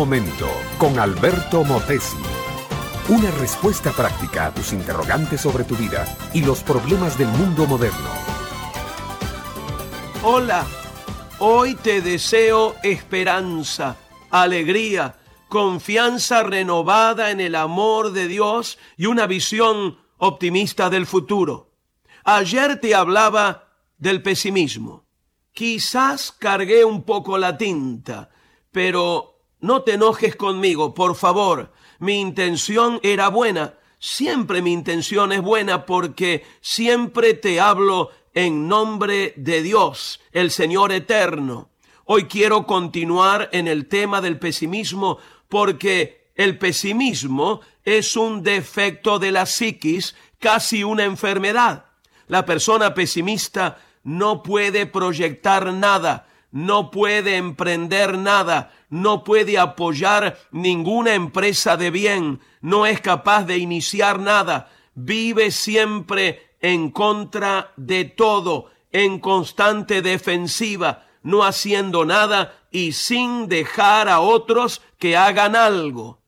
momento con Alberto Motesi. Una respuesta práctica a tus interrogantes sobre tu vida y los problemas del mundo moderno. Hola, hoy te deseo esperanza, alegría, confianza renovada en el amor de Dios y una visión optimista del futuro. Ayer te hablaba del pesimismo. Quizás cargué un poco la tinta, pero no te enojes conmigo, por favor. Mi intención era buena. Siempre mi intención es buena porque siempre te hablo en nombre de Dios, el Señor eterno. Hoy quiero continuar en el tema del pesimismo porque el pesimismo es un defecto de la psiquis, casi una enfermedad. La persona pesimista no puede proyectar nada, no puede emprender nada, no puede apoyar ninguna empresa de bien, no es capaz de iniciar nada, vive siempre en contra de todo, en constante defensiva, no haciendo nada y sin dejar a otros que hagan algo.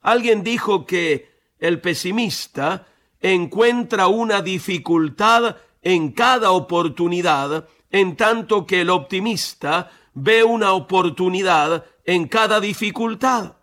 Alguien dijo que el pesimista encuentra una dificultad en cada oportunidad, en tanto que el optimista ve una oportunidad en cada dificultad.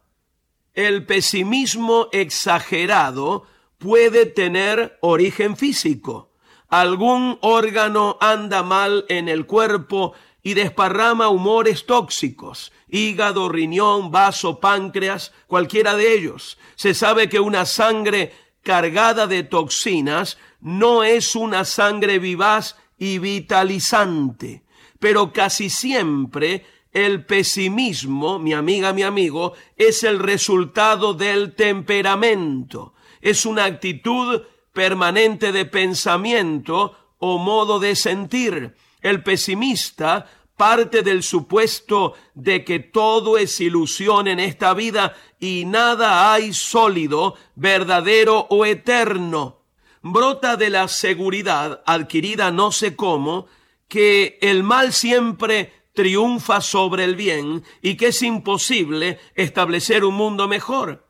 El pesimismo exagerado puede tener origen físico. Algún órgano anda mal en el cuerpo y desparrama humores tóxicos, hígado, riñón, vaso, páncreas, cualquiera de ellos. Se sabe que una sangre cargada de toxinas no es una sangre vivaz y vitalizante, pero casi siempre el pesimismo, mi amiga, mi amigo, es el resultado del temperamento, es una actitud permanente de pensamiento o modo de sentir. El pesimista parte del supuesto de que todo es ilusión en esta vida y nada hay sólido, verdadero o eterno brota de la seguridad adquirida no sé cómo, que el mal siempre triunfa sobre el bien y que es imposible establecer un mundo mejor.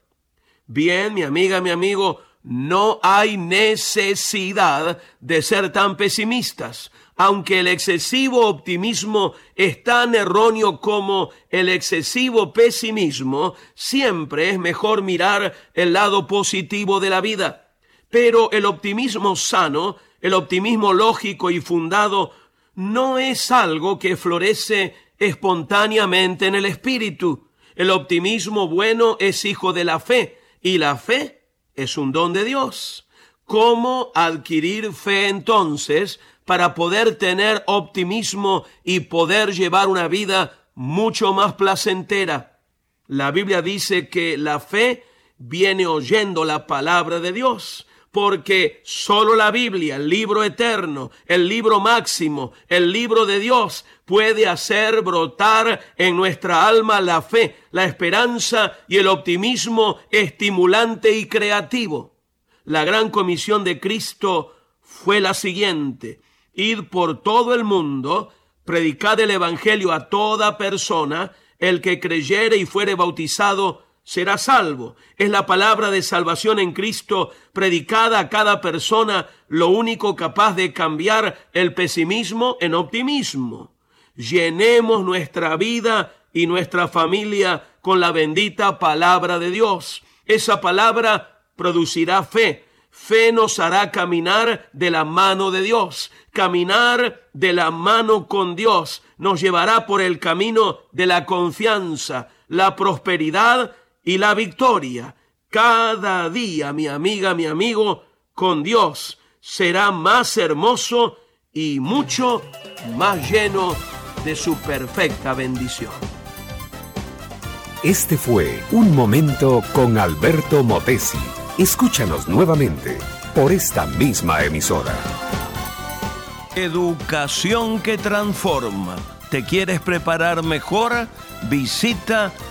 Bien, mi amiga, mi amigo, no hay necesidad de ser tan pesimistas, aunque el excesivo optimismo es tan erróneo como el excesivo pesimismo, siempre es mejor mirar el lado positivo de la vida. Pero el optimismo sano, el optimismo lógico y fundado, no es algo que florece espontáneamente en el espíritu. El optimismo bueno es hijo de la fe y la fe es un don de Dios. ¿Cómo adquirir fe entonces para poder tener optimismo y poder llevar una vida mucho más placentera? La Biblia dice que la fe viene oyendo la palabra de Dios porque solo la Biblia, el libro eterno, el libro máximo, el libro de Dios, puede hacer brotar en nuestra alma la fe, la esperanza y el optimismo estimulante y creativo. La gran comisión de Cristo fue la siguiente, id por todo el mundo, predicad el Evangelio a toda persona, el que creyere y fuere bautizado será salvo. Es la palabra de salvación en Cristo predicada a cada persona, lo único capaz de cambiar el pesimismo en optimismo. Llenemos nuestra vida y nuestra familia con la bendita palabra de Dios. Esa palabra producirá fe. Fe nos hará caminar de la mano de Dios. Caminar de la mano con Dios nos llevará por el camino de la confianza, la prosperidad y la victoria. Cada día, mi amiga, mi amigo, con Dios será más hermoso y mucho más lleno de su perfecta bendición. Este fue Un Momento con Alberto Motesi. Escúchanos nuevamente por esta misma emisora. Educación que transforma. ¿Te quieres preparar mejor? Visita